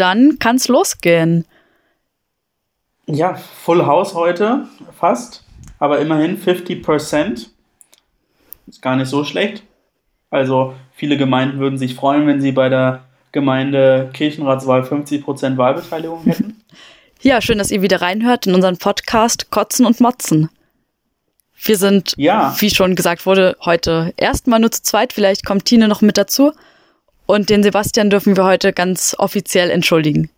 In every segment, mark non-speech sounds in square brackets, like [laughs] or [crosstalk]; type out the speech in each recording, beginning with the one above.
dann kann's losgehen. Ja, Full House heute fast, aber immerhin 50%. Ist gar nicht so schlecht. Also viele Gemeinden würden sich freuen, wenn sie bei der Gemeinde Kirchenratswahl 50% Wahlbeteiligung hätten. [laughs] Ja, schön, dass ihr wieder reinhört in unseren Podcast Kotzen und Motzen. Wir sind, ja. wie schon gesagt wurde, heute erstmal nur zu zweit. Vielleicht kommt Tine noch mit dazu. Und den Sebastian dürfen wir heute ganz offiziell entschuldigen.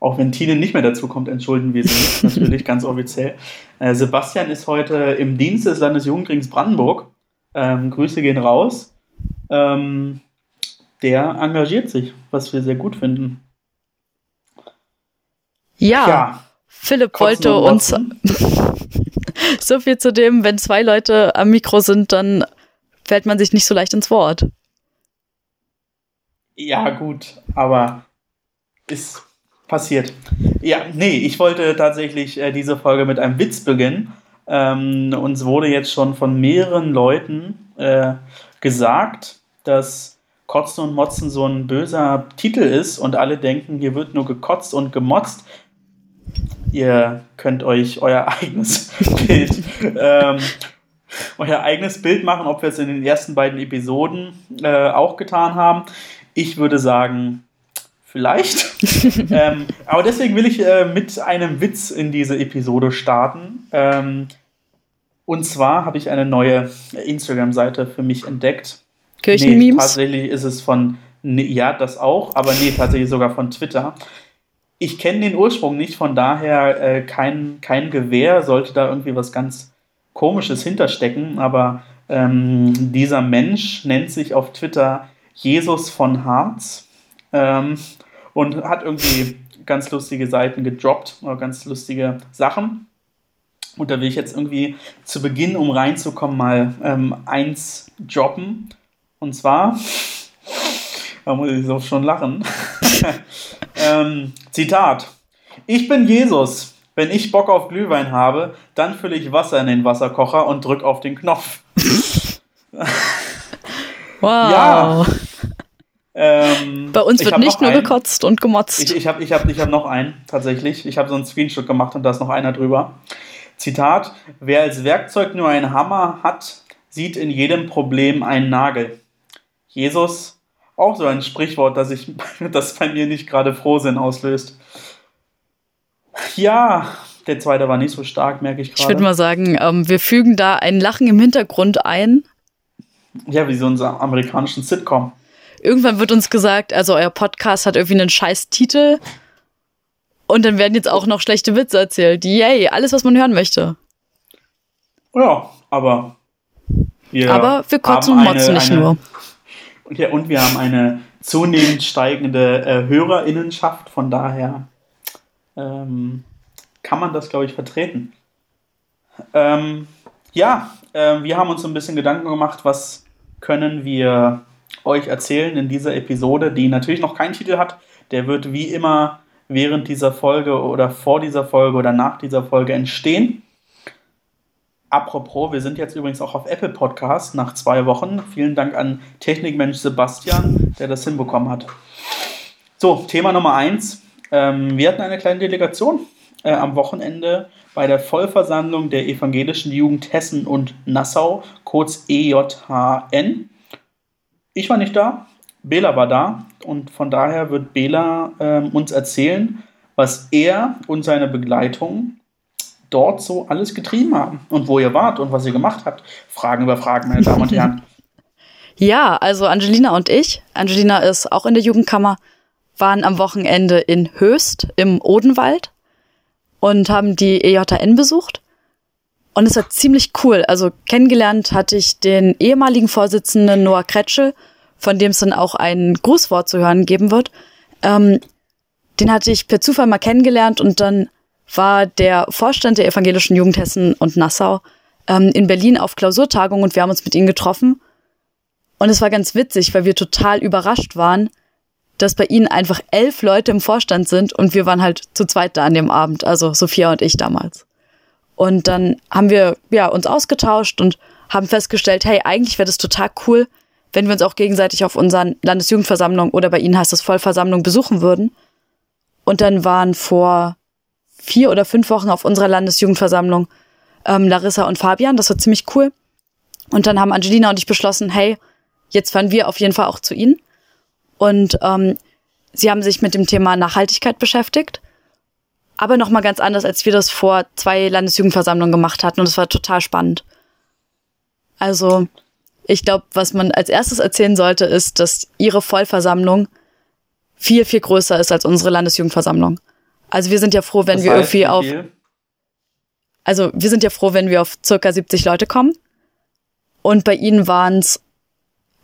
Auch wenn Tine nicht mehr dazu kommt, entschuldigen wir sie natürlich ganz offiziell. Äh, Sebastian ist heute im Dienst des Landesjugendrings Brandenburg. Ähm, Grüße gehen raus. Ähm, der engagiert sich, was wir sehr gut finden. Ja, ja Philipp wollte uns [laughs] so viel zu dem, wenn zwei Leute am Mikro sind, dann fällt man sich nicht so leicht ins Wort. Ja, gut, aber ist passiert. Ja, nee, ich wollte tatsächlich äh, diese Folge mit einem Witz beginnen. Ähm, uns wurde jetzt schon von mehreren Leuten äh, gesagt, dass Kotzen und Motzen so ein böser Titel ist und alle denken, hier wird nur gekotzt und gemotzt. Ihr könnt euch euer [laughs] eigenes Bild, ähm, euer eigenes Bild machen, ob wir es in den ersten beiden Episoden äh, auch getan haben. Ich würde sagen, vielleicht. [laughs] ähm, aber deswegen will ich äh, mit einem Witz in diese Episode starten. Ähm, und zwar habe ich eine neue Instagram-Seite für mich entdeckt. Kirchenmemes? Nee, tatsächlich ist es von, nee, ja, das auch, aber nee, tatsächlich sogar von Twitter. Ich kenne den Ursprung nicht, von daher äh, kein, kein Gewehr, sollte da irgendwie was ganz Komisches hinterstecken, aber ähm, dieser Mensch nennt sich auf Twitter Jesus von Harz ähm, und hat irgendwie ganz lustige Seiten gedroppt, oder ganz lustige Sachen. Und da will ich jetzt irgendwie zu Beginn, um reinzukommen, mal ähm, eins droppen. Und zwar, da muss ich so schon lachen. [laughs] ähm, Zitat: Ich bin Jesus. Wenn ich Bock auf Glühwein habe, dann fülle ich Wasser in den Wasserkocher und drücke auf den Knopf. [laughs] wow. Ja. [laughs] Ähm, Bei uns wird nicht nur einen. gekotzt und gemotzt. Ich, ich habe ich hab, ich hab noch einen, tatsächlich. Ich habe so einen Screenshot gemacht und da ist noch einer drüber. Zitat: Wer als Werkzeug nur einen Hammer hat, sieht in jedem Problem einen Nagel. Jesus, auch so ein Sprichwort, das, ich, [laughs] das bei mir nicht gerade Frohsinn auslöst. Ja, der zweite war nicht so stark, merke ich gerade. Ich würde mal sagen, ähm, wir fügen da ein Lachen im Hintergrund ein. Ja, wie so unser amerikanischen Sitcom. Irgendwann wird uns gesagt, also euer Podcast hat irgendwie einen scheiß Titel. Und dann werden jetzt auch noch schlechte Witze erzählt. Yay, alles, was man hören möchte. Ja, aber wir, aber wir kotzen und motzen nicht eine, nur. Ja, und wir haben eine zunehmend steigende äh, Hörerinnenschaft, von daher ähm, kann man das, glaube ich, vertreten. Ähm, ja, äh, wir haben uns ein bisschen Gedanken gemacht, was können wir euch erzählen in dieser Episode, die natürlich noch keinen Titel hat. Der wird wie immer während dieser Folge oder vor dieser Folge oder nach dieser Folge entstehen. Apropos, wir sind jetzt übrigens auch auf Apple Podcast nach zwei Wochen. Vielen Dank an Technikmensch Sebastian, der das hinbekommen hat. So, Thema Nummer eins. Ähm, wir hatten eine kleine Delegation äh, am Wochenende bei der Vollversammlung der Evangelischen Jugend Hessen und Nassau, kurz EJHN. Ich war nicht da, Bela war da und von daher wird Bela ähm, uns erzählen, was er und seine Begleitung dort so alles getrieben haben und wo ihr wart und was ihr gemacht habt. Fragen über Fragen, meine Damen und [laughs] Herren. Ja, also Angelina und ich, Angelina ist auch in der Jugendkammer, waren am Wochenende in Höchst im Odenwald und haben die EJN besucht. Und es war ziemlich cool. Also kennengelernt hatte ich den ehemaligen Vorsitzenden Noah Kretschel, von dem es dann auch ein Grußwort zu hören geben wird. Ähm, den hatte ich per Zufall mal kennengelernt und dann war der Vorstand der Evangelischen Jugend Hessen und Nassau ähm, in Berlin auf Klausurtagung und wir haben uns mit ihnen getroffen. Und es war ganz witzig, weil wir total überrascht waren, dass bei ihnen einfach elf Leute im Vorstand sind und wir waren halt zu zweit da an dem Abend, also Sophia und ich damals. Und dann haben wir ja uns ausgetauscht und haben festgestellt, hey, eigentlich wäre das total cool, wenn wir uns auch gegenseitig auf unseren Landesjugendversammlung oder bei Ihnen heißt es Vollversammlung besuchen würden. Und dann waren vor vier oder fünf Wochen auf unserer Landesjugendversammlung ähm, Larissa und Fabian. Das war ziemlich cool. Und dann haben Angelina und ich beschlossen, hey, jetzt fahren wir auf jeden Fall auch zu Ihnen. Und ähm, sie haben sich mit dem Thema Nachhaltigkeit beschäftigt. Aber nochmal ganz anders, als wir das vor zwei Landesjugendversammlungen gemacht hatten. Und es war total spannend. Also, ich glaube, was man als erstes erzählen sollte, ist, dass ihre Vollversammlung viel, viel größer ist als unsere Landesjugendversammlung. Also wir sind ja froh, wenn das wir irgendwie auf. Also wir sind ja froh, wenn wir auf circa 70 Leute kommen. Und bei ihnen waren es,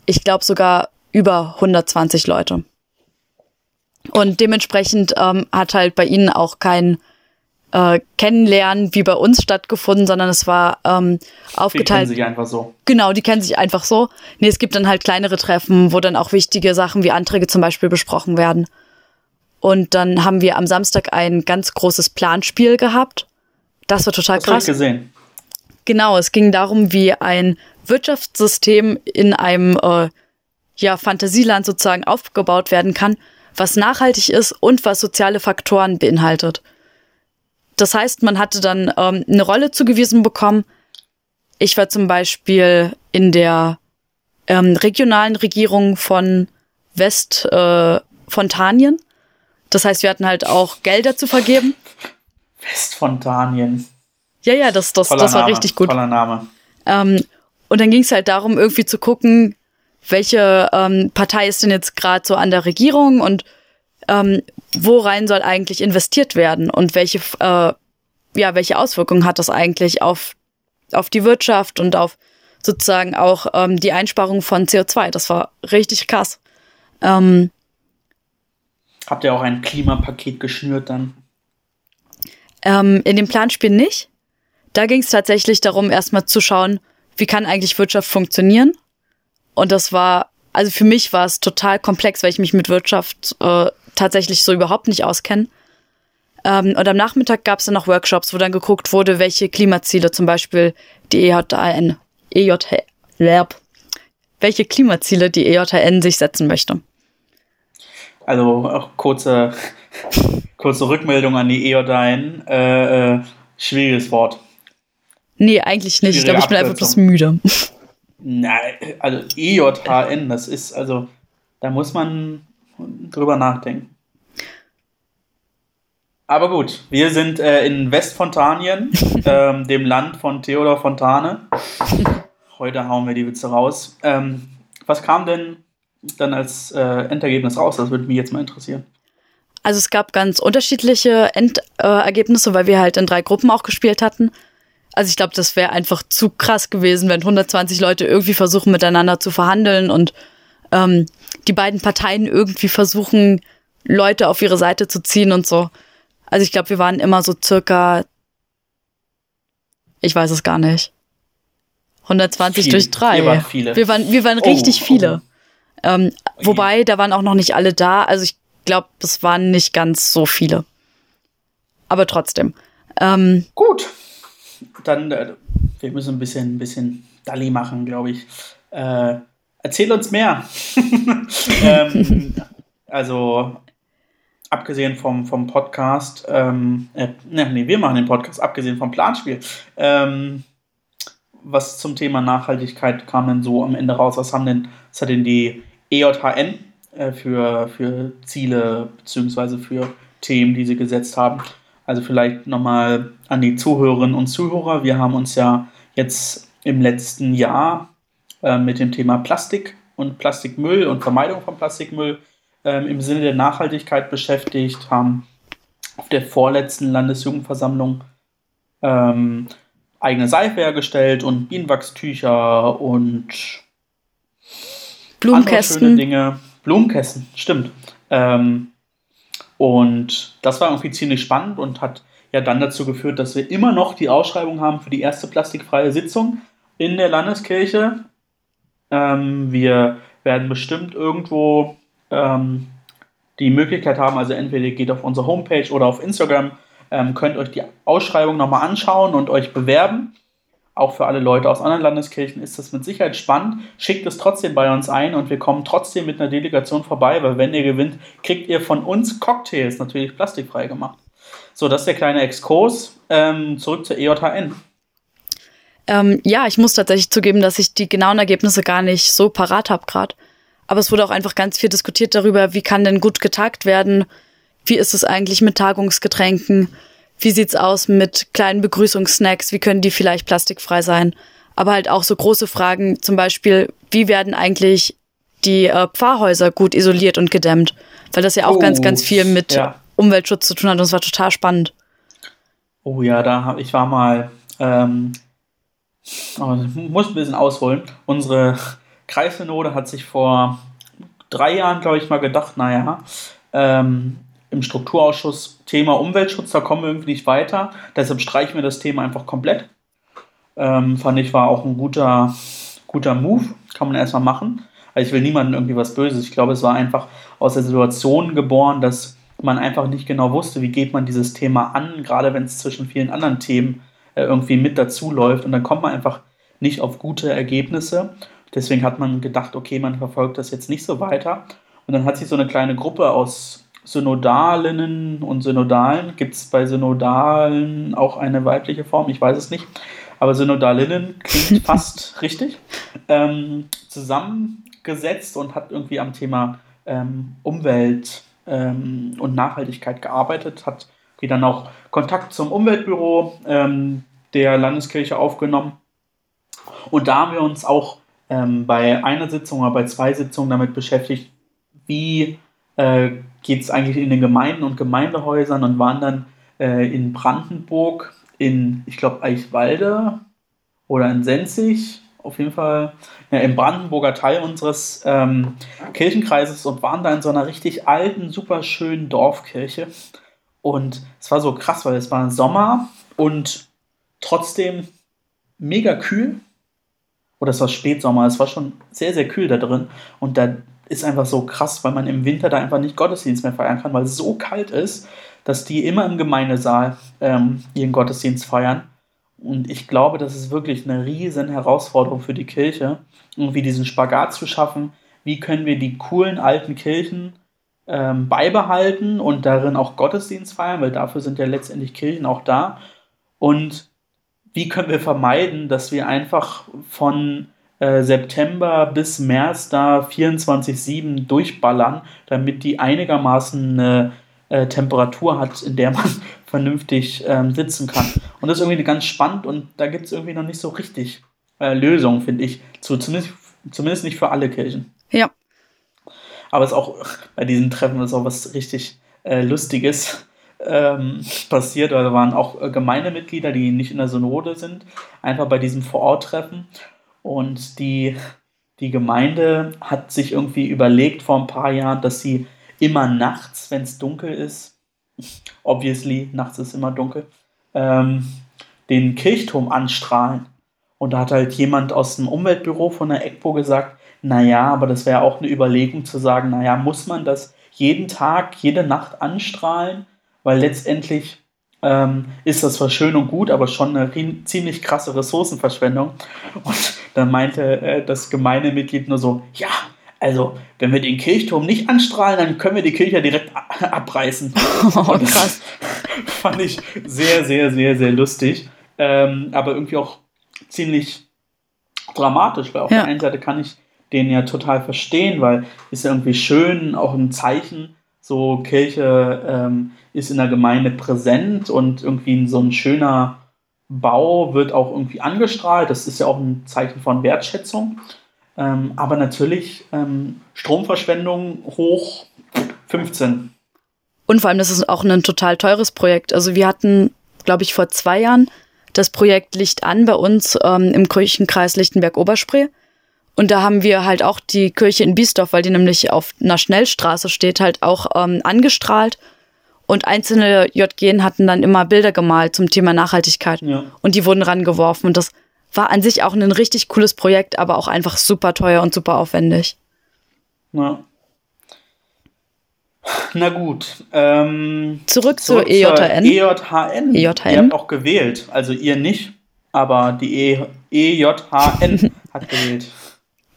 ich glaube, sogar über 120 Leute. Und dementsprechend ähm, hat halt bei ihnen auch kein äh, Kennenlernen wie bei uns stattgefunden, sondern es war ähm, aufgeteilt. Die kennen sich einfach so. Genau, die kennen sich einfach so. Nee, es gibt dann halt kleinere Treffen, wo dann auch wichtige Sachen wie Anträge zum Beispiel besprochen werden. Und dann haben wir am Samstag ein ganz großes Planspiel gehabt. Das war total das krass. Ich gesehen. Genau, es ging darum, wie ein Wirtschaftssystem in einem äh, ja, Fantasieland sozusagen aufgebaut werden kann, was nachhaltig ist und was soziale Faktoren beinhaltet. Das heißt, man hatte dann ähm, eine Rolle zugewiesen bekommen. Ich war zum Beispiel in der ähm, regionalen Regierung von Westfontanien. Äh, das heißt, wir hatten halt auch Gelder zu vergeben. Westfontanien. Ja, ja, das, das, das war Name, richtig gut. Toller Name. Ähm, und dann ging es halt darum, irgendwie zu gucken, welche ähm, Partei ist denn jetzt gerade so an der Regierung und ähm, worein soll eigentlich investiert werden und welche, äh, ja, welche Auswirkungen hat das eigentlich auf, auf die Wirtschaft und auf sozusagen auch ähm, die Einsparung von CO2. Das war richtig krass. Ähm, Habt ihr auch ein Klimapaket geschnürt dann? Ähm, in dem Planspiel nicht. Da ging es tatsächlich darum, erstmal zu schauen, wie kann eigentlich Wirtschaft funktionieren. Und das war, also für mich war es total komplex, weil ich mich mit Wirtschaft äh, tatsächlich so überhaupt nicht auskenne. Ähm, und am Nachmittag gab es dann noch Workshops, wo dann geguckt wurde, welche Klimaziele zum Beispiel die EJN, EJH, welche Klimaziele die EJN sich setzen möchte. Also auch kurze, [laughs] kurze Rückmeldung an die EJN. Äh, äh, schwieriges Wort. Nee, eigentlich nicht. ich glaube, ich bin einfach bloß müde. [laughs] Nein, also EJHN, das ist, also, da muss man drüber nachdenken. Aber gut, wir sind äh, in Westfontanien, [laughs] ähm, dem Land von Theodor Fontane. Heute hauen wir die Witze raus. Ähm, was kam denn dann als äh, Endergebnis raus? Das würde mich jetzt mal interessieren. Also es gab ganz unterschiedliche Endergebnisse, äh, weil wir halt in drei Gruppen auch gespielt hatten. Also ich glaube, das wäre einfach zu krass gewesen, wenn 120 Leute irgendwie versuchen, miteinander zu verhandeln und ähm, die beiden Parteien irgendwie versuchen, Leute auf ihre Seite zu ziehen und so. Also ich glaube, wir waren immer so circa, ich weiß es gar nicht, 120 Viel. durch drei. Wir waren viele. Wir waren, wir waren oh, richtig viele. Oh. Ähm, oh wobei, da waren auch noch nicht alle da. Also ich glaube, es waren nicht ganz so viele. Aber trotzdem. Ähm, Gut dann, äh, wir müssen ein bisschen, ein bisschen Dalli machen, glaube ich. Äh, erzähl uns mehr. [laughs] ähm, also, abgesehen vom, vom Podcast, ähm, äh, ne, nee, wir machen den Podcast, abgesehen vom Planspiel. Ähm, was zum Thema Nachhaltigkeit kam denn so am Ende raus? Was haben denn, was hat denn die EJHN äh, für, für Ziele beziehungsweise für Themen, die sie gesetzt haben? Also vielleicht nochmal an die Zuhörerinnen und Zuhörer. Wir haben uns ja jetzt im letzten Jahr äh, mit dem Thema Plastik und Plastikmüll und Vermeidung von Plastikmüll äh, im Sinne der Nachhaltigkeit beschäftigt, haben auf der vorletzten Landesjugendversammlung ähm, eigene Seife hergestellt und Bienenwachstücher und Blumenkästen. schöne Dinge. Blumenkästen, stimmt. Ähm, und das war irgendwie ziemlich spannend und hat ja dann dazu geführt, dass wir immer noch die Ausschreibung haben für die erste plastikfreie Sitzung in der Landeskirche. Ähm, wir werden bestimmt irgendwo ähm, die Möglichkeit haben, also entweder geht auf unsere Homepage oder auf Instagram, ähm, könnt euch die Ausschreibung nochmal anschauen und euch bewerben. Auch für alle Leute aus anderen Landeskirchen ist das mit Sicherheit spannend. Schickt es trotzdem bei uns ein und wir kommen trotzdem mit einer Delegation vorbei, weil wenn ihr gewinnt, kriegt ihr von uns Cocktails, natürlich plastikfrei gemacht. So, das ist der kleine Exkurs. Ähm, zurück zur EJHN. Ähm, ja, ich muss tatsächlich zugeben, dass ich die genauen Ergebnisse gar nicht so parat habe gerade. Aber es wurde auch einfach ganz viel diskutiert darüber, wie kann denn gut getagt werden, wie ist es eigentlich mit Tagungsgetränken, wie sieht's aus mit kleinen Begrüßungssnacks, wie können die vielleicht plastikfrei sein, aber halt auch so große Fragen, zum Beispiel, wie werden eigentlich die äh, Pfarrhäuser gut isoliert und gedämmt, weil das ja auch oh, ganz, ganz viel mit ja. Umweltschutz zu tun hat und es war total spannend. Oh ja, da hab, ich war mal, ähm, oh, muss ein bisschen ausholen. Unsere Kreissynode hat sich vor drei Jahren, glaube ich, mal gedacht, naja, ähm, im Strukturausschuss Thema Umweltschutz, da kommen wir irgendwie nicht weiter. Deshalb streichen wir das Thema einfach komplett. Ähm, fand ich, war auch ein guter, guter Move. Kann man erstmal machen. Also ich will niemandem irgendwie was Böses. Ich glaube, es war einfach aus der Situation geboren, dass man einfach nicht genau wusste, wie geht man dieses Thema an, gerade wenn es zwischen vielen anderen Themen äh, irgendwie mit dazu läuft. Und dann kommt man einfach nicht auf gute Ergebnisse. Deswegen hat man gedacht, okay, man verfolgt das jetzt nicht so weiter. Und dann hat sich so eine kleine Gruppe aus Synodalinnen und Synodalen. Gibt es bei Synodalen auch eine weibliche Form? Ich weiß es nicht. Aber Synodalinnen klingt [laughs] fast richtig. Ähm, zusammengesetzt und hat irgendwie am Thema ähm, Umwelt ähm, und Nachhaltigkeit gearbeitet. Hat dann auch Kontakt zum Umweltbüro ähm, der Landeskirche aufgenommen. Und da haben wir uns auch ähm, bei einer Sitzung oder bei zwei Sitzungen damit beschäftigt, wie äh, geht es eigentlich in den Gemeinden und Gemeindehäusern und waren dann äh, in Brandenburg, in, ich glaube, Eichwalde oder in Senzig, auf jeden Fall ja, im Brandenburger Teil unseres ähm, Kirchenkreises und waren da in so einer richtig alten, super schönen Dorfkirche. Und es war so krass, weil es war Sommer und trotzdem mega kühl. Oder es war Spätsommer, es war schon sehr, sehr kühl da drin. Und da ist einfach so krass, weil man im Winter da einfach nicht Gottesdienst mehr feiern kann, weil es so kalt ist, dass die immer im Gemeindesaal ähm, ihren Gottesdienst feiern. Und ich glaube, das ist wirklich eine riesen Herausforderung für die Kirche, irgendwie diesen Spagat zu schaffen. Wie können wir die coolen alten Kirchen ähm, beibehalten und darin auch Gottesdienst feiern, weil dafür sind ja letztendlich Kirchen auch da. Und wie können wir vermeiden, dass wir einfach von äh, September bis März da 24-7 durchballern, damit die einigermaßen eine äh, Temperatur hat, in der man [laughs] vernünftig ähm, sitzen kann. Und das ist irgendwie ganz spannend und da gibt es irgendwie noch nicht so richtig äh, Lösungen, finde ich. Zu, zumindest, zumindest nicht für alle Kirchen. Ja. Aber es ist auch [laughs] bei diesen Treffen ist auch was richtig äh, Lustiges ähm, passiert. Da waren auch äh, Gemeindemitglieder, die nicht in der Synode sind, einfach bei diesem Vororttreffen. Und die, die Gemeinde hat sich irgendwie überlegt vor ein paar Jahren, dass sie immer nachts, wenn es dunkel ist, obviously, nachts ist immer dunkel, ähm, den Kirchturm anstrahlen. Und da hat halt jemand aus dem Umweltbüro von der ECPO gesagt, naja, aber das wäre auch eine Überlegung zu sagen, naja, muss man das jeden Tag, jede Nacht anstrahlen? Weil letztendlich ähm, ist das zwar schön und gut, aber schon eine ziemlich krasse Ressourcenverschwendung. Und dann meinte äh, das Gemeindemitglied nur so, ja, also wenn wir den Kirchturm nicht anstrahlen, dann können wir die Kirche direkt abreißen. [laughs] Oh, krass. [laughs] fand ich sehr, sehr, sehr, sehr lustig. Ähm, aber irgendwie auch ziemlich dramatisch, weil auf ja. der einen Seite kann ich den ja total verstehen, weil ist ja irgendwie schön, auch ein Zeichen, so Kirche ähm, ist in der Gemeinde präsent und irgendwie so ein schöner Bau wird auch irgendwie angestrahlt. Das ist ja auch ein Zeichen von Wertschätzung. Ähm, aber natürlich ähm, Stromverschwendung hoch 15. Und vor allem, das ist auch ein total teures Projekt. Also wir hatten, glaube ich, vor zwei Jahren das Projekt Licht an bei uns ähm, im Kirchenkreis Lichtenberg-Oberspree. Und da haben wir halt auch die Kirche in Biesdorf, weil die nämlich auf einer Schnellstraße steht, halt auch ähm, angestrahlt. Und einzelne JGen hatten dann immer Bilder gemalt zum Thema Nachhaltigkeit. Ja. Und die wurden rangeworfen. Und das war an sich auch ein richtig cooles Projekt, aber auch einfach super teuer und super aufwendig. Ja. Na gut. Ähm, zurück, zurück zur EJN. EJHN. EJHN. Ihr habt auch gewählt. Also ihr nicht. aber die e EJHN [laughs] hat gewählt.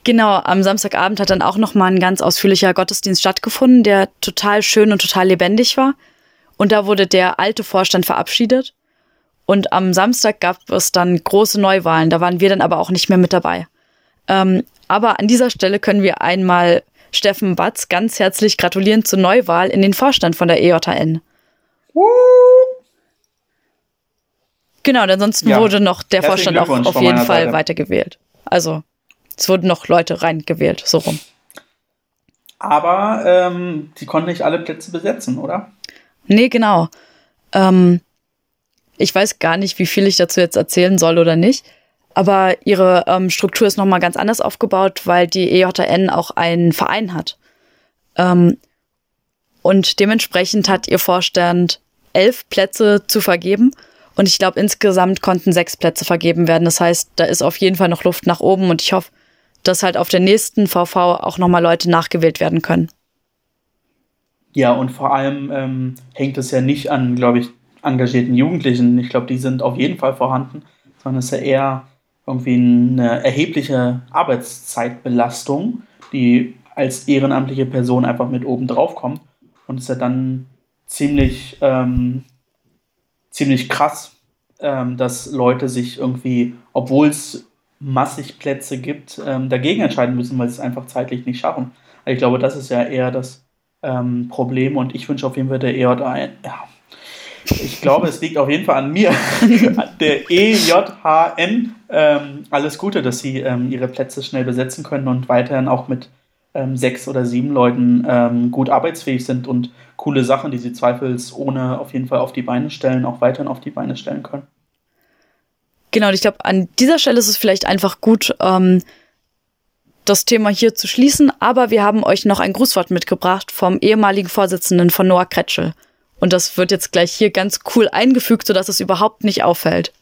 Genau, am Samstagabend hat dann auch nochmal ein ganz ausführlicher Gottesdienst stattgefunden, der total schön und total lebendig war. Und da wurde der alte Vorstand verabschiedet. Und am Samstag gab es dann große Neuwahlen. Da waren wir dann aber auch nicht mehr mit dabei. Ähm, aber an dieser Stelle können wir einmal Steffen Batz ganz herzlich gratulieren zur Neuwahl in den Vorstand von der EJN. Genau, ansonsten ja. wurde noch der Vorstand auch auf jeden Fall weitergewählt. Also es wurden noch Leute reingewählt, so rum. Aber ähm, sie konnten nicht alle Plätze besetzen, oder? Nee, genau. Ähm, ich weiß gar nicht, wie viel ich dazu jetzt erzählen soll oder nicht. Aber ihre ähm, Struktur ist nochmal ganz anders aufgebaut, weil die EJN auch einen Verein hat. Ähm, und dementsprechend hat ihr Vorstand elf Plätze zu vergeben. Und ich glaube, insgesamt konnten sechs Plätze vergeben werden. Das heißt, da ist auf jeden Fall noch Luft nach oben und ich hoffe, dass halt auf der nächsten VV auch nochmal Leute nachgewählt werden können. Ja, und vor allem ähm, hängt es ja nicht an, glaube ich, engagierten Jugendlichen. Ich glaube, die sind auf jeden Fall vorhanden, sondern es ist ja eher irgendwie eine erhebliche Arbeitszeitbelastung, die als ehrenamtliche Person einfach mit oben drauf kommt. Und es ist ja dann ziemlich, ähm, ziemlich krass, ähm, dass Leute sich irgendwie, obwohl es massig Plätze gibt, ähm, dagegen entscheiden müssen, weil sie es einfach zeitlich nicht schaffen. Also ich glaube, das ist ja eher das ähm, Problem und ich wünsche auf jeden Fall der EJA, ja, ich glaube, es liegt auf jeden Fall an mir, [laughs] der EJHN. Ähm, alles Gute, dass sie ähm, ihre Plätze schnell besetzen können und weiterhin auch mit ähm, sechs oder sieben Leuten ähm, gut arbeitsfähig sind und coole Sachen, die sie zweifelsohne auf jeden Fall auf die Beine stellen, auch weiterhin auf die Beine stellen können. Genau, und ich glaube, an dieser Stelle ist es vielleicht einfach gut, ähm, das Thema hier zu schließen, aber wir haben euch noch ein Grußwort mitgebracht vom ehemaligen Vorsitzenden von Noah Kretschel. Und das wird jetzt gleich hier ganz cool eingefügt, sodass es überhaupt nicht auffällt.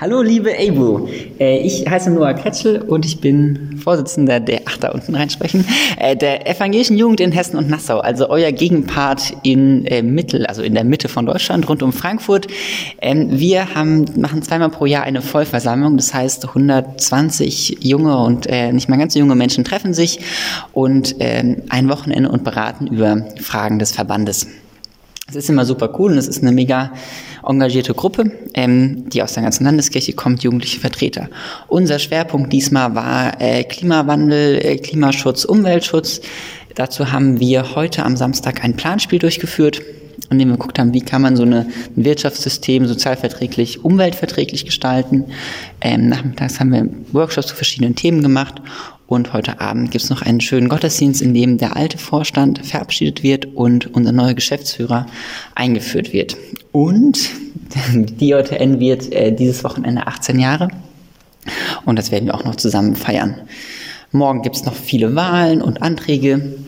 Hallo, liebe Ebu. Äh, ich heiße Noah Kretschel und ich bin Vorsitzender der, ach, da unten reinsprechen, äh, der evangelischen Jugend in Hessen und Nassau, also euer Gegenpart in äh, Mittel, also in der Mitte von Deutschland, rund um Frankfurt. Ähm, wir haben, machen zweimal pro Jahr eine Vollversammlung, das heißt 120 junge und nicht mal ganz so junge Menschen treffen sich und ähm, ein Wochenende und beraten über Fragen des Verbandes. Es ist immer super cool und es ist eine mega engagierte Gruppe, ähm, die aus der ganzen Landeskirche kommt, jugendliche Vertreter. Unser Schwerpunkt diesmal war äh, Klimawandel, äh, Klimaschutz, Umweltschutz. Dazu haben wir heute am Samstag ein Planspiel durchgeführt, in dem wir geguckt haben, wie kann man so eine, ein Wirtschaftssystem sozialverträglich, umweltverträglich gestalten. Ähm, nachmittags haben wir Workshops zu verschiedenen Themen gemacht und heute Abend gibt es noch einen schönen Gottesdienst, in dem der alte Vorstand verabschiedet wird und unser neuer Geschäftsführer eingeführt wird. Und [laughs] die JTN wird äh, dieses Wochenende 18 Jahre. Und das werden wir auch noch zusammen feiern. Morgen gibt es noch viele Wahlen und Anträge.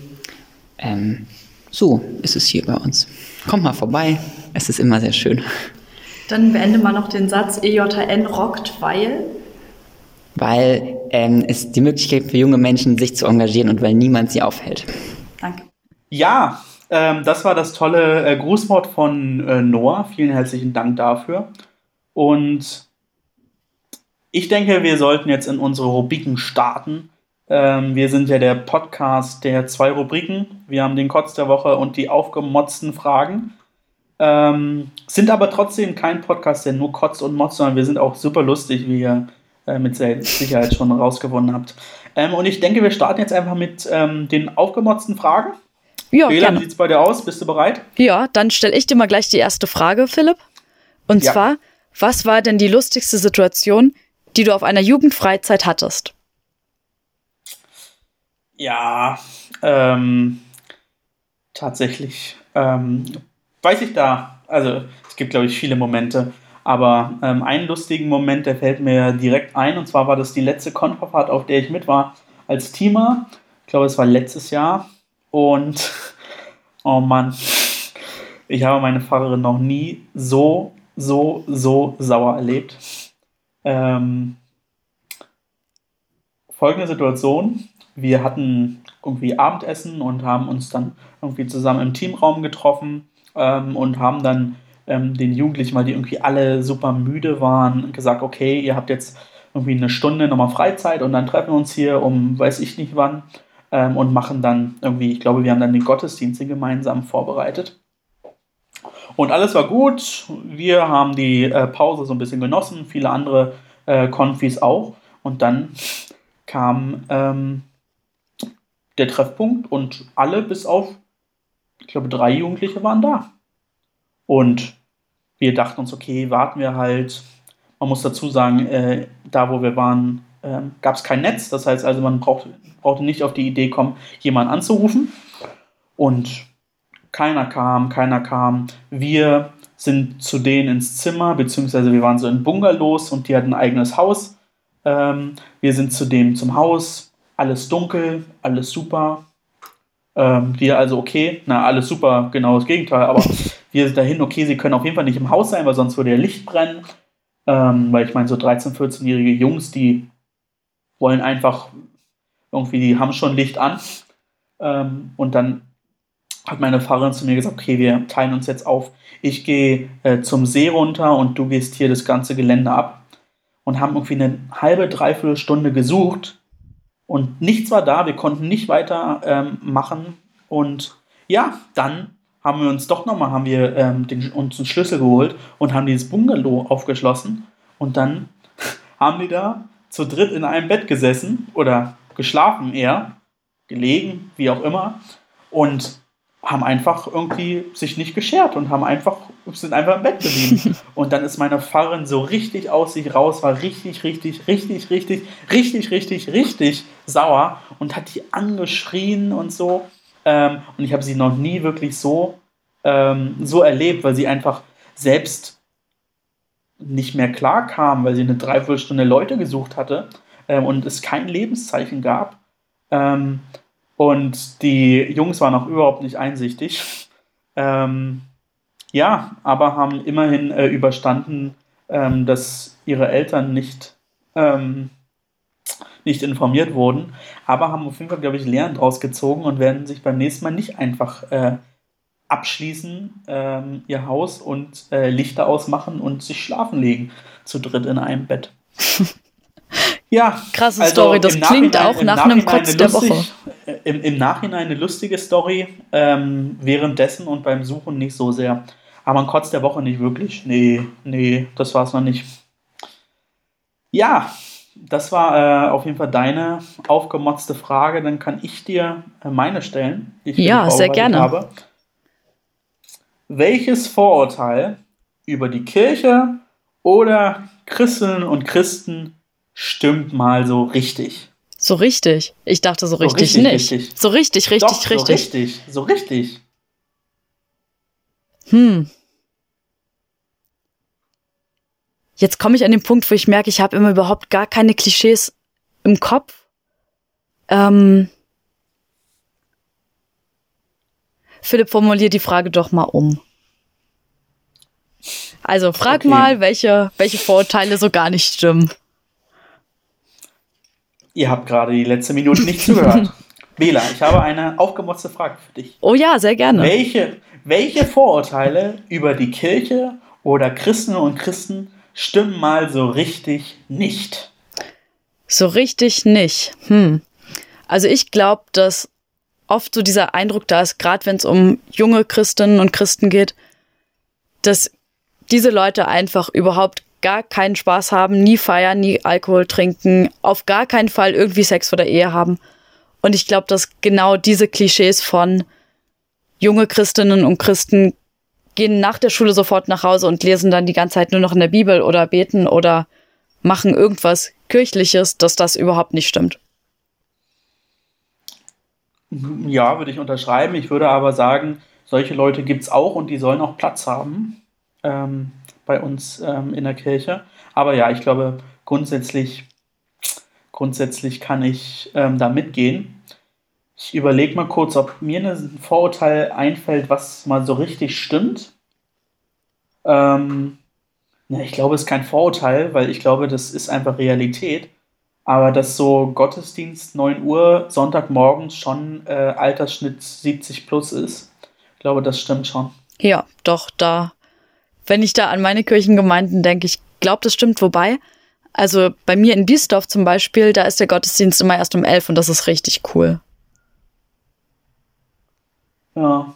Ähm, so ist es hier bei uns. Kommt mal vorbei, es ist immer sehr schön. Dann beende mal noch den Satz, EJN rockt, weil weil ähm, es die Möglichkeit für junge Menschen, sich zu engagieren und weil niemand sie aufhält. Danke. Ja, ähm, das war das tolle äh, Grußwort von äh, Noah. Vielen herzlichen Dank dafür. Und ich denke, wir sollten jetzt in unsere Rubriken starten. Ähm, wir sind ja der Podcast der zwei Rubriken. Wir haben den Kotz der Woche und die aufgemotzten Fragen. Ähm, sind aber trotzdem kein Podcast, der nur kotzt und motzt, sondern wir sind auch super lustig, wie ihr äh, mit Sicherheit schon rausgewonnen habt. Ähm, und ich denke, wir starten jetzt einfach mit ähm, den aufgemotzten Fragen. Ja, Bela, wie sieht es bei dir aus? Bist du bereit? Ja, dann stelle ich dir mal gleich die erste Frage, Philipp. Und ja. zwar, was war denn die lustigste Situation, die du auf einer Jugendfreizeit hattest? Ja, ähm, tatsächlich. Ähm, weiß ich da. Also, es gibt, glaube ich, viele Momente. Aber ähm, einen lustigen Moment, der fällt mir direkt ein, und zwar war das die letzte Kontrafahrt, auf der ich mit war als Teamer. Ich glaube, es war letztes Jahr. Und [laughs] oh Mann, ich habe meine Fahrerin noch nie so, so, so sauer erlebt. Ähm, folgende Situation: Wir hatten irgendwie Abendessen und haben uns dann irgendwie zusammen im Teamraum getroffen ähm, und haben dann ähm, den Jugendlichen, weil die irgendwie alle super müde waren, gesagt, okay, ihr habt jetzt irgendwie eine Stunde nochmal Freizeit und dann treffen wir uns hier um weiß ich nicht wann ähm, und machen dann irgendwie, ich glaube, wir haben dann den Gottesdienst gemeinsam vorbereitet. Und alles war gut. Wir haben die äh, Pause so ein bisschen genossen, viele andere äh, Konfis auch. Und dann kam ähm, der Treffpunkt und alle bis auf, ich glaube, drei Jugendliche waren da. Und wir dachten uns, okay, warten wir halt. Man muss dazu sagen, äh, da wo wir waren, äh, gab es kein Netz. Das heißt also, man braucht, brauchte nicht auf die Idee kommen, jemanden anzurufen. Und keiner kam, keiner kam. Wir sind zu denen ins Zimmer, beziehungsweise wir waren so in Bungalows und die hatten ein eigenes Haus. Ähm, wir sind zu dem zum Haus, alles dunkel, alles super. Ähm, wir also okay, na alles super, genau das Gegenteil, aber wir sind dahin, okay, sie können auf jeden Fall nicht im Haus sein, weil sonst würde ja Licht brennen. Ähm, weil ich meine, so 13-, 14-jährige Jungs, die wollen einfach irgendwie, die haben schon Licht an. Ähm, und dann hat meine Fahrerin zu mir gesagt, okay, wir teilen uns jetzt auf. Ich gehe äh, zum See runter und du gehst hier das ganze Gelände ab. Und haben irgendwie eine halbe, dreiviertel Stunde gesucht und nichts war da. Wir konnten nicht weiter ähm, machen. Und ja, dann haben wir uns doch nochmal, haben wir ähm, den, uns einen Schlüssel geholt und haben dieses Bungalow aufgeschlossen. Und dann [laughs] haben die da zu dritt in einem Bett gesessen oder geschlafen eher, gelegen, wie auch immer. Und haben einfach irgendwie sich nicht geschert und haben einfach, sind einfach im Bett geblieben. [laughs] und dann ist meine Pfarrerin so richtig aus sich raus, war richtig, richtig, richtig, richtig, richtig, richtig, richtig sauer und hat die angeschrien und so. Ähm, und ich habe sie noch nie wirklich so, ähm, so erlebt, weil sie einfach selbst nicht mehr klar kam, weil sie eine Dreiviertelstunde Leute gesucht hatte ähm, und es kein Lebenszeichen gab. Ähm, und die Jungs waren auch überhaupt nicht einsichtig. Ähm, ja, aber haben immerhin äh, überstanden, ähm, dass ihre Eltern nicht, nicht informiert wurden, aber haben auf jeden Fall, glaube ich, Lehren draus gezogen und werden sich beim nächsten Mal nicht einfach äh, abschließen, ähm, ihr Haus und äh, Lichter ausmachen und sich schlafen legen, zu dritt in einem Bett. [laughs] Ja, krasse also Story. Das klingt auch nach einem Kotz der lustig, Woche. Äh, Im, Im Nachhinein eine lustige Story, ähm, währenddessen und beim Suchen nicht so sehr. Aber ein Kotz der Woche nicht wirklich. Nee, nee, das war es noch nicht. Ja, das war äh, auf jeden Fall deine aufgemotzte Frage. Dann kann ich dir äh, meine stellen. ja, sehr gerne. Habe. Welches Vorurteil über die Kirche oder Christinnen und Christen stimmt mal so richtig. So richtig? Ich dachte so richtig, so richtig nicht. Richtig. So richtig, richtig, Doch, richtig. So richtig, so richtig. Hm. Jetzt komme ich an den Punkt, wo ich merke, ich habe immer überhaupt gar keine Klischees im Kopf. Ähm Philipp, formulier die Frage doch mal um. Also frag okay. mal, welche, welche Vorurteile so gar nicht stimmen. Ihr habt gerade die letzte Minute nicht zugehört. [laughs] Bela, ich habe eine aufgemotzte Frage für dich. Oh ja, sehr gerne. Welche, welche Vorurteile über die Kirche oder Christen und Christen stimmen mal so richtig nicht? So richtig nicht. Hm. Also ich glaube, dass oft so dieser Eindruck da ist, gerade wenn es um junge Christinnen und Christen geht, dass diese Leute einfach überhaupt gar keinen Spaß haben, nie feiern, nie Alkohol trinken, auf gar keinen Fall irgendwie Sex vor der Ehe haben. Und ich glaube, dass genau diese Klischees von junge Christinnen und Christen gehen nach der Schule sofort nach Hause und lesen dann die ganze Zeit nur noch in der Bibel oder beten oder machen irgendwas Kirchliches, dass das überhaupt nicht stimmt. Ja, würde ich unterschreiben. Ich würde aber sagen, solche Leute gibt es auch und die sollen auch Platz haben. Ähm, bei uns ähm, in der Kirche. Aber ja, ich glaube, grundsätzlich, grundsätzlich kann ich ähm, da mitgehen. Ich überlege mal kurz, ob mir ein Vorurteil einfällt, was mal so richtig stimmt. Ähm, na, ich glaube, es ist kein Vorurteil, weil ich glaube, das ist einfach Realität. Aber dass so Gottesdienst 9 Uhr Sonntagmorgens schon äh, Altersschnitt 70 plus ist, ich glaube, das stimmt schon. Ja, doch, da wenn ich da an meine Kirchengemeinden denke, ich glaube, das stimmt. Wobei, also bei mir in Biesdorf zum Beispiel, da ist der Gottesdienst immer erst um elf und das ist richtig cool. Ja.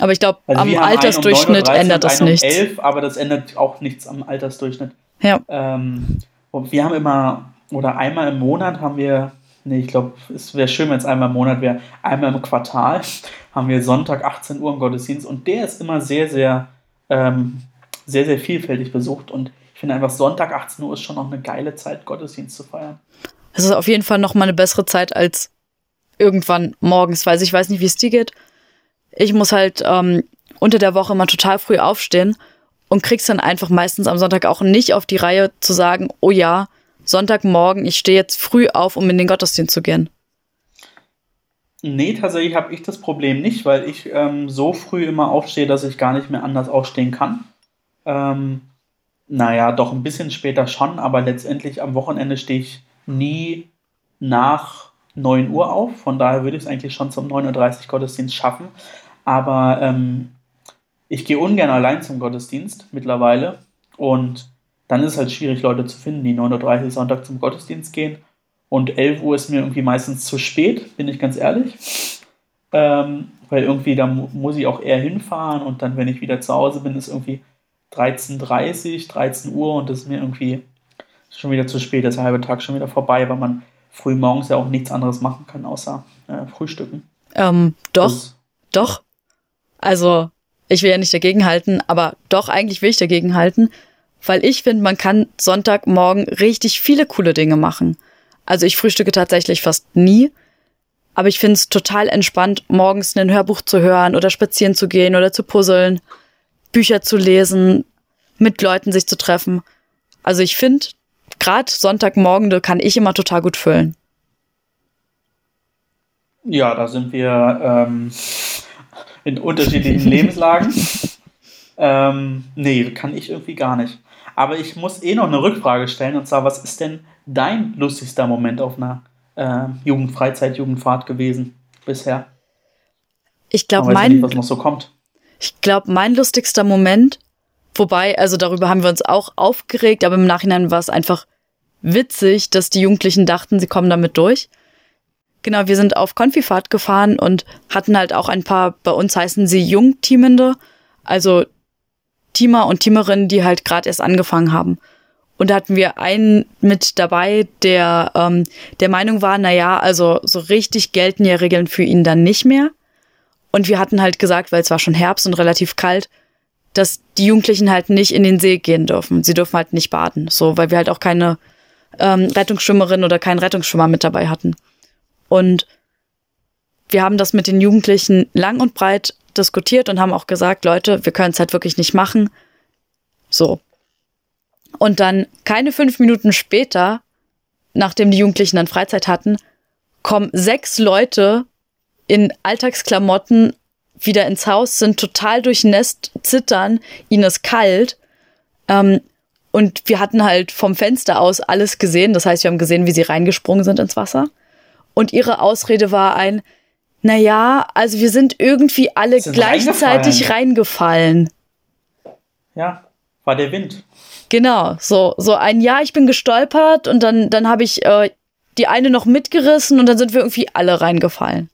Aber ich glaube, also am Altersdurchschnitt um ändert das nichts. Um 11, aber das ändert auch nichts am Altersdurchschnitt. Ja. Ähm, wir haben immer, oder einmal im Monat haben wir, nee, ich glaube, es wäre schön, wenn es einmal im Monat wäre, einmal im Quartal [laughs] haben wir Sonntag 18 Uhr im Gottesdienst und der ist immer sehr, sehr, ähm, sehr, sehr vielfältig besucht und ich finde einfach Sonntag 18 Uhr ist schon noch eine geile Zeit, Gottesdienst zu feiern. Es ist auf jeden Fall noch mal eine bessere Zeit als irgendwann morgens, weil ich weiß nicht, wie es dir geht ich muss halt ähm, unter der Woche immer total früh aufstehen und krieg's dann einfach meistens am Sonntag auch nicht auf die Reihe zu sagen, oh ja, Sonntagmorgen, ich stehe jetzt früh auf, um in den Gottesdienst zu gehen. Nee, tatsächlich habe ich das Problem nicht, weil ich ähm, so früh immer aufstehe, dass ich gar nicht mehr anders aufstehen kann. Ähm, naja, doch ein bisschen später schon, aber letztendlich am Wochenende stehe ich nie nach 9 Uhr auf. Von daher würde ich es eigentlich schon zum 9.30 Uhr Gottesdienst schaffen. Aber ähm, ich gehe ungern allein zum Gottesdienst mittlerweile. Und dann ist es halt schwierig, Leute zu finden, die 9.30 Uhr Sonntag zum Gottesdienst gehen. Und 11 Uhr ist mir irgendwie meistens zu spät, bin ich ganz ehrlich. Ähm, weil irgendwie da muss ich auch eher hinfahren und dann, wenn ich wieder zu Hause bin, ist irgendwie 13.30 13 Uhr und das ist mir irgendwie schon wieder zu spät, ist der halbe Tag schon wieder vorbei, weil man früh morgens ja auch nichts anderes machen kann, außer äh, frühstücken. Ähm, doch, das, doch. Also, ich will ja nicht dagegen halten, aber doch, eigentlich will ich dagegen halten, weil ich finde, man kann Sonntagmorgen richtig viele coole Dinge machen. Also ich frühstücke tatsächlich fast nie, aber ich finde es total entspannt, morgens ein Hörbuch zu hören oder spazieren zu gehen oder zu puzzeln, Bücher zu lesen, mit Leuten sich zu treffen. Also ich finde, gerade Sonntagmorgen, da kann ich immer total gut füllen. Ja, da sind wir ähm, in unterschiedlichen Lebenslagen. ähm, nee, kann ich irgendwie gar nicht. Aber ich muss eh noch eine Rückfrage stellen und zwar, was ist denn dein lustigster Moment auf einer äh, Jugendfreizeit, Jugendfahrt gewesen bisher? Ich glaube, mein, nicht, was noch so kommt. Ich glaube, mein lustigster Moment, wobei, also darüber haben wir uns auch aufgeregt, aber im Nachhinein war es einfach witzig, dass die Jugendlichen dachten, sie kommen damit durch. Genau, wir sind auf Konfifahrt gefahren und hatten halt auch ein paar, bei uns heißen sie Jungteamende, also Teamer und Teamerinnen, die halt gerade erst angefangen haben. Und da hatten wir einen mit dabei, der ähm, der Meinung war, na ja, also so richtig gelten ja Regeln für ihn dann nicht mehr. Und wir hatten halt gesagt, weil es war schon Herbst und relativ kalt, dass die Jugendlichen halt nicht in den See gehen dürfen. Sie dürfen halt nicht baden, so, weil wir halt auch keine ähm, Rettungsschwimmerin oder keinen Rettungsschwimmer mit dabei hatten. Und wir haben das mit den Jugendlichen lang und breit diskutiert und haben auch gesagt, Leute, wir können es halt wirklich nicht machen. So. Und dann keine fünf Minuten später, nachdem die Jugendlichen dann Freizeit hatten, kommen sechs Leute in Alltagsklamotten wieder ins Haus, sind total durchnässt, zittern, ihnen ist kalt. Ähm, und wir hatten halt vom Fenster aus alles gesehen. Das heißt, wir haben gesehen, wie sie reingesprungen sind ins Wasser. Und ihre Ausrede war ein, na ja, also wir sind irgendwie alle sind gleichzeitig reingefallen. Ja, war der Wind. Genau, so so ein ja, ich bin gestolpert und dann dann habe ich äh, die eine noch mitgerissen und dann sind wir irgendwie alle reingefallen.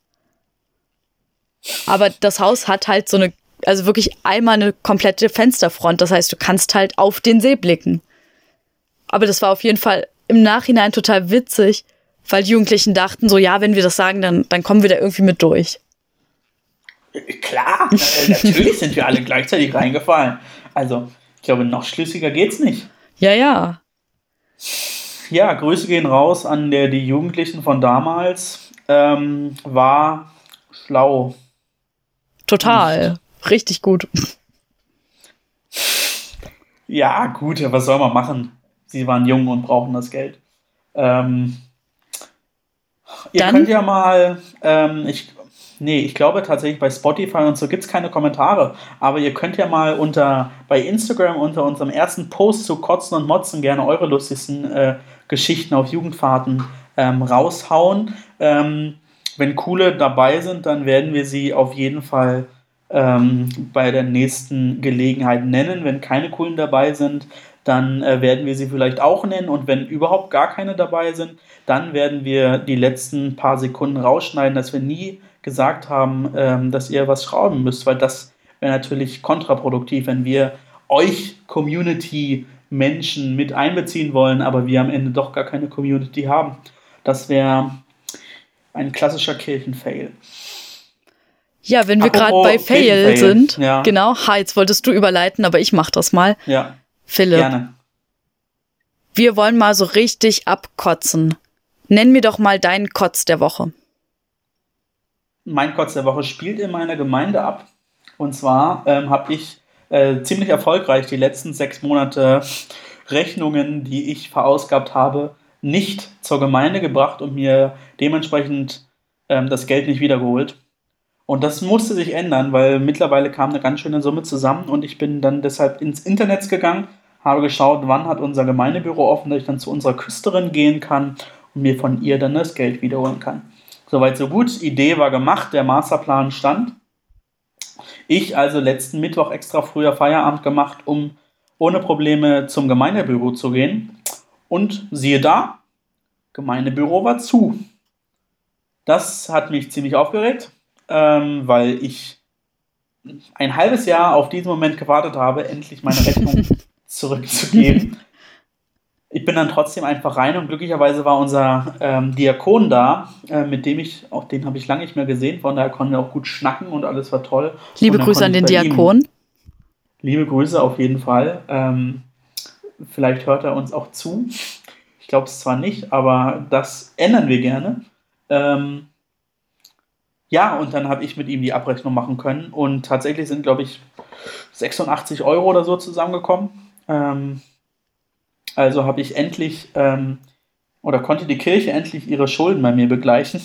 Aber das Haus hat halt so eine also wirklich einmal eine komplette Fensterfront, das heißt, du kannst halt auf den See blicken. Aber das war auf jeden Fall im Nachhinein total witzig, weil die Jugendlichen dachten so, ja, wenn wir das sagen, dann, dann kommen wir da irgendwie mit durch. Klar, natürlich sind wir alle gleichzeitig reingefallen. Also, ich glaube, noch schlüssiger geht's nicht. Ja, ja. Ja, Grüße gehen raus an der die Jugendlichen von damals. Ähm, war schlau. Total. Nicht. Richtig gut. Ja, gut, was soll man machen? Sie waren jung und brauchen das Geld. Ähm, Ihr Dann, könnt ja mal, ähm, ich, nee, ich glaube tatsächlich bei Spotify und so gibt es keine Kommentare, aber ihr könnt ja mal unter bei Instagram unter unserem ersten Post zu Kotzen und Motzen gerne eure lustigsten äh, Geschichten auf Jugendfahrten ähm, raushauen. Ähm, wenn coole dabei sind, dann werden wir sie auf jeden Fall ähm, bei der nächsten Gelegenheit nennen. Wenn keine coolen dabei sind, dann äh, werden wir sie vielleicht auch nennen. Und wenn überhaupt gar keine dabei sind, dann werden wir die letzten paar Sekunden rausschneiden, dass wir nie gesagt haben, ähm, dass ihr was schrauben müsst, weil das wäre natürlich kontraproduktiv, wenn wir euch Community-Menschen mit einbeziehen wollen, aber wir am Ende doch gar keine Community haben. Das wäre ein klassischer Kirchenfail. Ja, wenn wir gerade bei Fail sind, ja. genau, ha, jetzt wolltest du überleiten, aber ich mach das mal. Ja. Philipp. Gerne. Wir wollen mal so richtig abkotzen. Nenn mir doch mal deinen Kotz der Woche. Mein Kotz der Woche spielt in meiner Gemeinde ab. Und zwar ähm, habe ich äh, ziemlich erfolgreich die letzten sechs Monate Rechnungen, die ich verausgabt habe, nicht zur Gemeinde gebracht und mir dementsprechend ähm, das Geld nicht wiedergeholt. Und das musste sich ändern, weil mittlerweile kam eine ganz schöne Summe zusammen und ich bin dann deshalb ins Internet gegangen, habe geschaut, wann hat unser Gemeindebüro offen, dass ich dann zu unserer Küsterin gehen kann und mir von ihr dann das Geld wiederholen kann. Soweit so gut. Idee war gemacht, der Masterplan stand. Ich also letzten Mittwoch extra früher Feierabend gemacht, um ohne Probleme zum Gemeindebüro zu gehen. Und siehe da, Gemeindebüro war zu. Das hat mich ziemlich aufgeregt ähm, weil ich ein halbes Jahr auf diesen Moment gewartet habe, endlich meine [laughs] Rechnung zurückzugeben. [laughs] Ich bin dann trotzdem einfach rein und glücklicherweise war unser ähm, Diakon da, äh, mit dem ich, auch den habe ich lange nicht mehr gesehen, von daher konnten wir auch gut schnacken und alles war toll. Liebe Grüße an den Diakon. Ihm, liebe Grüße auf jeden Fall. Ähm, vielleicht hört er uns auch zu. Ich glaube es zwar nicht, aber das ändern wir gerne. Ähm, ja, und dann habe ich mit ihm die Abrechnung machen können. Und tatsächlich sind, glaube ich, 86 Euro oder so zusammengekommen. Ähm, also habe ich endlich ähm, oder konnte die Kirche endlich ihre Schulden bei mir begleichen.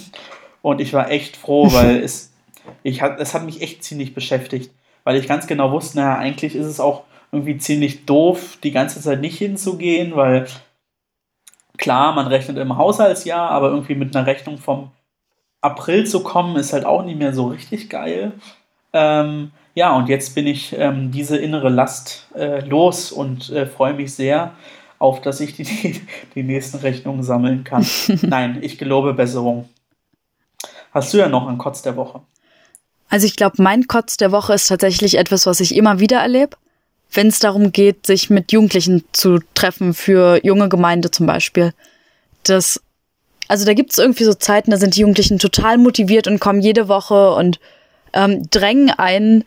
Und ich war echt froh, [laughs] weil es, ich hat, es hat mich echt ziemlich beschäftigt. Weil ich ganz genau wusste, naja, eigentlich ist es auch irgendwie ziemlich doof, die ganze Zeit nicht hinzugehen, weil klar, man rechnet im Haushaltsjahr, aber irgendwie mit einer Rechnung vom April zu kommen, ist halt auch nicht mehr so richtig geil. Ähm, ja, und jetzt bin ich ähm, diese innere Last äh, los und äh, freue mich sehr auf, dass ich die, [laughs] die nächsten Rechnungen sammeln kann. [laughs] Nein, ich gelobe Besserung. Hast du ja noch einen Kotz der Woche? Also ich glaube, mein Kotz der Woche ist tatsächlich etwas, was ich immer wieder erlebe, wenn es darum geht, sich mit Jugendlichen zu treffen, für junge Gemeinde zum Beispiel. Das also da gibt es irgendwie so Zeiten, da sind die Jugendlichen total motiviert und kommen jede Woche und ähm, drängen einen,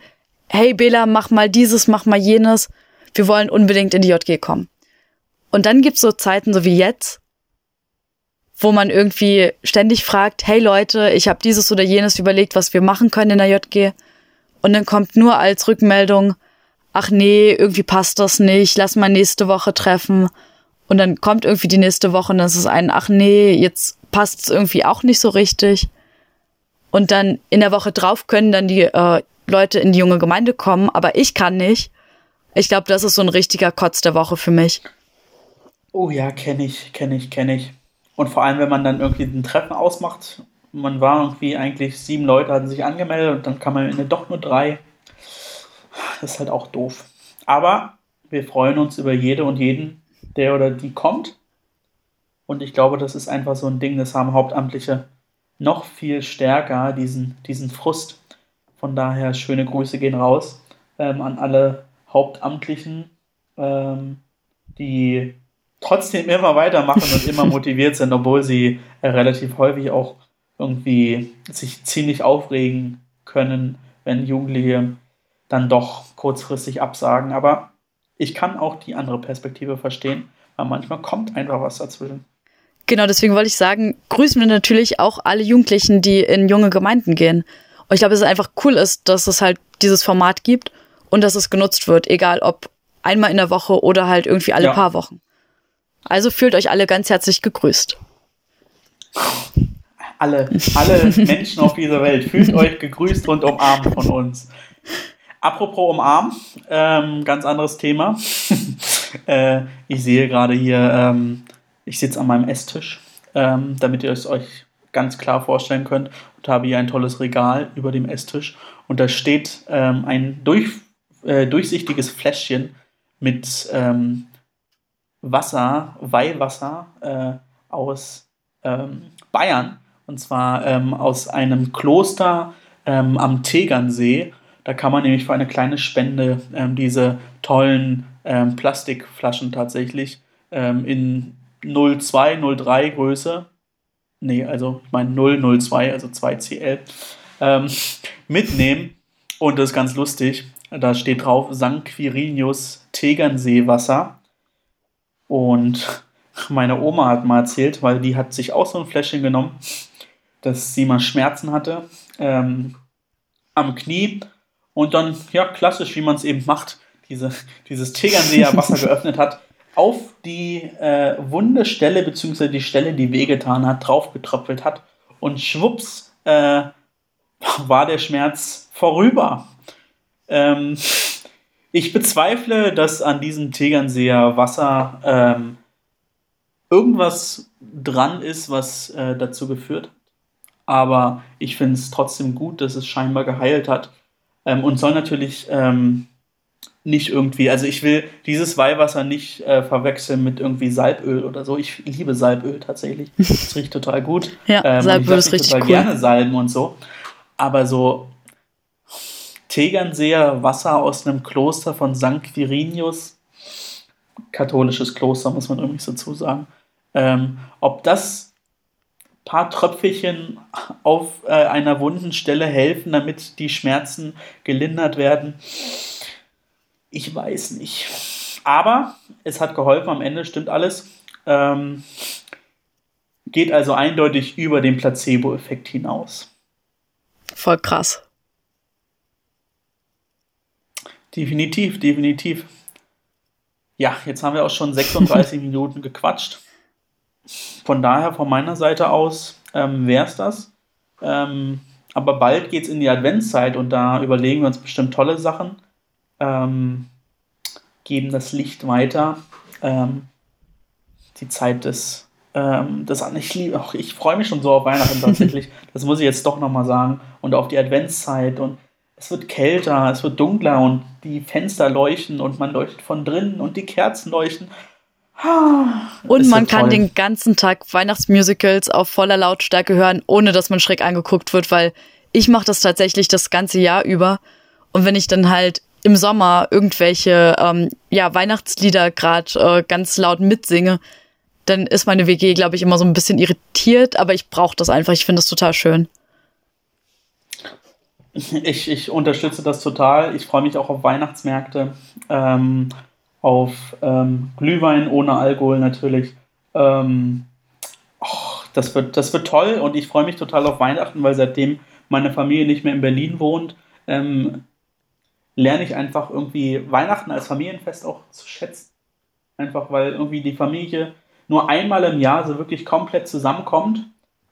hey Bela, mach mal dieses, mach mal jenes, wir wollen unbedingt in die JG kommen. Und dann gibt's so Zeiten, so wie jetzt, wo man irgendwie ständig fragt, hey Leute, ich habe dieses oder jenes überlegt, was wir machen können in der JG. Und dann kommt nur als Rückmeldung, ach nee, irgendwie passt das nicht, lass mal nächste Woche treffen. Und dann kommt irgendwie die nächste Woche und dann ist ein, ach nee, jetzt passt es irgendwie auch nicht so richtig. Und dann in der Woche drauf können dann die äh, Leute in die junge Gemeinde kommen, aber ich kann nicht. Ich glaube, das ist so ein richtiger Kotz der Woche für mich. Oh ja, kenne ich, kenne ich, kenne ich. Und vor allem, wenn man dann irgendwie ein Treffen ausmacht, man war irgendwie eigentlich sieben Leute hatten sich angemeldet und dann kam man am Ende doch nur drei. Das ist halt auch doof. Aber wir freuen uns über jede und jeden, der oder die kommt. Und ich glaube, das ist einfach so ein Ding, das haben Hauptamtliche noch viel stärker, diesen, diesen Frust. Von daher schöne Grüße gehen raus ähm, an alle Hauptamtlichen, ähm, die trotzdem immer weitermachen und immer [laughs] motiviert sind, obwohl sie äh, relativ häufig auch irgendwie sich ziemlich aufregen können, wenn Jugendliche dann doch kurzfristig absagen. Aber ich kann auch die andere Perspektive verstehen, weil manchmal kommt einfach was dazwischen. Genau, deswegen wollte ich sagen, grüßen wir natürlich auch alle Jugendlichen, die in junge Gemeinden gehen. Und ich glaube, dass es einfach cool ist, dass es halt dieses Format gibt und dass es genutzt wird, egal ob einmal in der Woche oder halt irgendwie alle ja. paar Wochen. Also fühlt euch alle ganz herzlich gegrüßt. Alle, alle [laughs] Menschen auf dieser Welt, fühlt euch gegrüßt und umarmt von uns. Apropos umarmen, ähm, ganz anderes Thema. [laughs] äh, ich sehe gerade hier, ähm, ich sitze an meinem Esstisch, ähm, damit ihr es euch ganz klar vorstellen könnt. Und habe ich ein tolles Regal über dem Esstisch und da steht ähm, ein durch, äh, durchsichtiges Fläschchen mit ähm, Wasser, Weihwasser äh, aus ähm, Bayern. Und zwar ähm, aus einem Kloster ähm, am Tegernsee. Da kann man nämlich für eine kleine Spende diese tollen Plastikflaschen tatsächlich in 02, 03 Größe, nee, also ich meine 002, also 2CL, ähm, [laughs] mitnehmen. Und das ist ganz lustig. Da steht drauf St. Quirinius Tegernseewasser. Und [laughs] meine Oma hat mal erzählt, weil die hat sich auch so ein Fläschchen genommen, dass sie mal Schmerzen hatte ähm, am Knie und dann, ja, klassisch, wie man es eben macht, diese, dieses Tegernseer Wasser [laughs] geöffnet hat, auf die äh, Wundestelle, beziehungsweise die Stelle, die wehgetan hat, draufgetröpfelt hat und schwupps äh, [laughs] war der Schmerz vorüber. Ähm, ich bezweifle, dass an diesem Tegernseer Wasser ähm, irgendwas dran ist, was äh, dazu geführt hat. Aber ich finde es trotzdem gut, dass es scheinbar geheilt hat. Ähm, und soll natürlich ähm, nicht irgendwie, also ich will dieses Weihwasser nicht äh, verwechseln mit irgendwie Salböl oder so. Ich liebe Salböl tatsächlich. [laughs] Das riecht total gut. ja, ähm, Salböl ist richtig total cool. gerne Salben und so. Aber so Tegernseer Wasser aus einem Kloster von St. Quirinius, katholisches Kloster, muss man irgendwie so zusagen. Ähm, ob das paar Tröpfelchen auf äh, einer wunden Stelle helfen, damit die Schmerzen gelindert werden, ich weiß nicht. Aber es hat geholfen, am Ende stimmt alles. Ähm, geht also eindeutig über den Placebo-Effekt hinaus. Voll krass. Definitiv, definitiv. Ja, jetzt haben wir auch schon 36 [laughs] Minuten gequatscht. Von daher, von meiner Seite aus, ähm, wäre es das. Ähm, aber bald geht es in die Adventszeit und da überlegen wir uns bestimmt tolle Sachen. Ähm, geben das Licht weiter. Ähm, die Zeit des, ähm, des ich liebe, ach, ich freue mich schon so auf Weihnachten tatsächlich. [laughs] das muss ich jetzt doch nochmal sagen. Und auf die Adventszeit und es wird kälter, es wird dunkler und die Fenster leuchten und man leuchtet von drinnen und die Kerzen leuchten. Und man kann toll. den ganzen Tag Weihnachtsmusicals auf voller Lautstärke hören, ohne dass man schräg angeguckt wird, weil ich mache das tatsächlich das ganze Jahr über. Und wenn ich dann halt im Sommer irgendwelche ähm, ja, Weihnachtslieder gerade äh, ganz laut mitsinge, dann ist meine WG, glaube ich, immer so ein bisschen irritiert, aber ich brauche das einfach. Ich finde das total schön. Ich, ich unterstütze das total. Ich freue mich auch auf Weihnachtsmärkte, ähm, auf ähm, Glühwein ohne Alkohol natürlich. Ähm, och, das, wird, das wird toll und ich freue mich total auf Weihnachten, weil seitdem meine Familie nicht mehr in Berlin wohnt, ähm, lerne ich einfach irgendwie Weihnachten als Familienfest auch zu schätzen. Einfach weil irgendwie die Familie nur einmal im Jahr so wirklich komplett zusammenkommt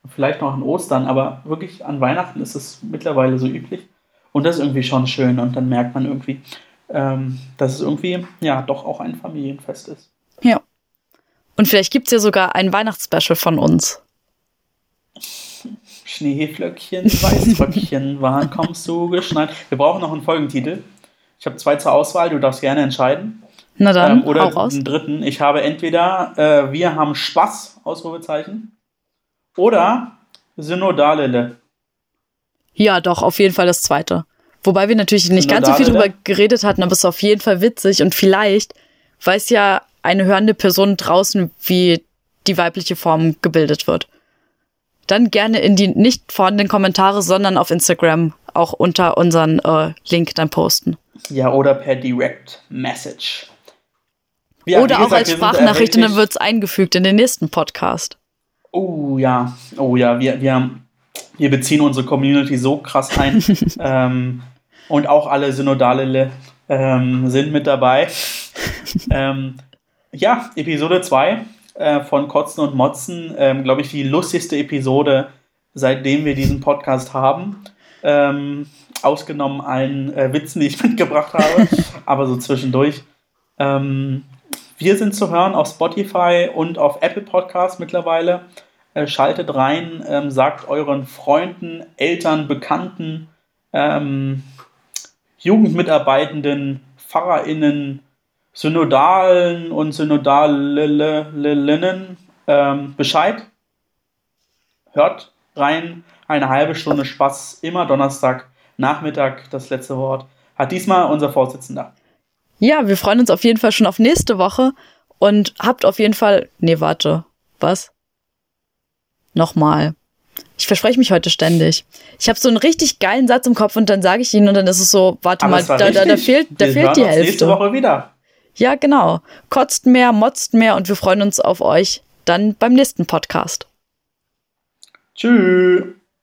vielleicht noch an Ostern, aber wirklich an Weihnachten ist es mittlerweile so üblich. Und das ist irgendwie schon schön. Und dann merkt man irgendwie, ähm, dass es irgendwie ja doch auch ein Familienfest ist. Ja. Und vielleicht gibt's ja sogar ein Weihnachtsspecial von uns. Schneeflöckchen, Weißröckchen, wann kommst du geschneit? Wir brauchen noch einen Folgentitel. Ich habe zwei zur Auswahl, du darfst gerne entscheiden. Na dann, ähm, oder raus. einen dritten. Ich habe entweder äh, Wir haben Spaß, Ausrufezeichen, oder Synodalele. Ja, doch, auf jeden Fall das zweite. Wobei wir natürlich nicht ganz so viel drüber geredet hatten, aber es ist auf jeden Fall witzig und vielleicht weiß ja eine hörende Person draußen, wie die weibliche Form gebildet wird. Dann gerne in die nicht vorhandenen Kommentare, sondern auf Instagram auch unter unseren äh, Link dann posten. Ja, oder per Direct Message. Ja, Oder wie auch gesagt, als Sprachnachricht und dann erhältlich- wird's eingefügt in den nächsten Podcast. Oh ja, oh ja, wir, wir, wir beziehen unsere Community so krass ein. [laughs] ähm, und auch alle Synodale ähm, sind mit dabei. ähm, ja, Episode 2 äh, von Kotzen und Motzen, ähm, glaube ich, die lustigste Episode, seitdem wir diesen Podcast haben. Ähm, ausgenommen allen äh, Witzen, die ich [laughs] mitgebracht habe, aber so zwischendurch. Ähm, wir sind zu hören auf Spotify und auf Apple Podcasts mittlerweile. Äh, schaltet rein, ähm, sagt euren Freunden, Eltern, Bekannten, ähm, Jugendmitarbeitenden, PfarrerInnen, Synodalen und Synodalinnen ähm, Bescheid. Hört rein, eine halbe Stunde Spaß, immer Donnerstag, Nachmittag, das letzte Wort. Hat diesmal unser Vorsitzender. Ja, wir freuen uns auf jeden Fall schon auf nächste Woche und habt auf jeden Fall. Nee, warte. Was? Nochmal. Ich verspreche mich heute ständig. Ich habe so einen richtig geilen Satz im Kopf und dann sage ich ihn und dann ist es so, warte Aber mal, da, da, da fehlt, da Wir fehlt die uns Nächste Hälfte. Woche wieder. Ja, genau. Kotzt mehr, motzt mehr und wir freuen uns auf euch dann beim nächsten Podcast. Tschüss.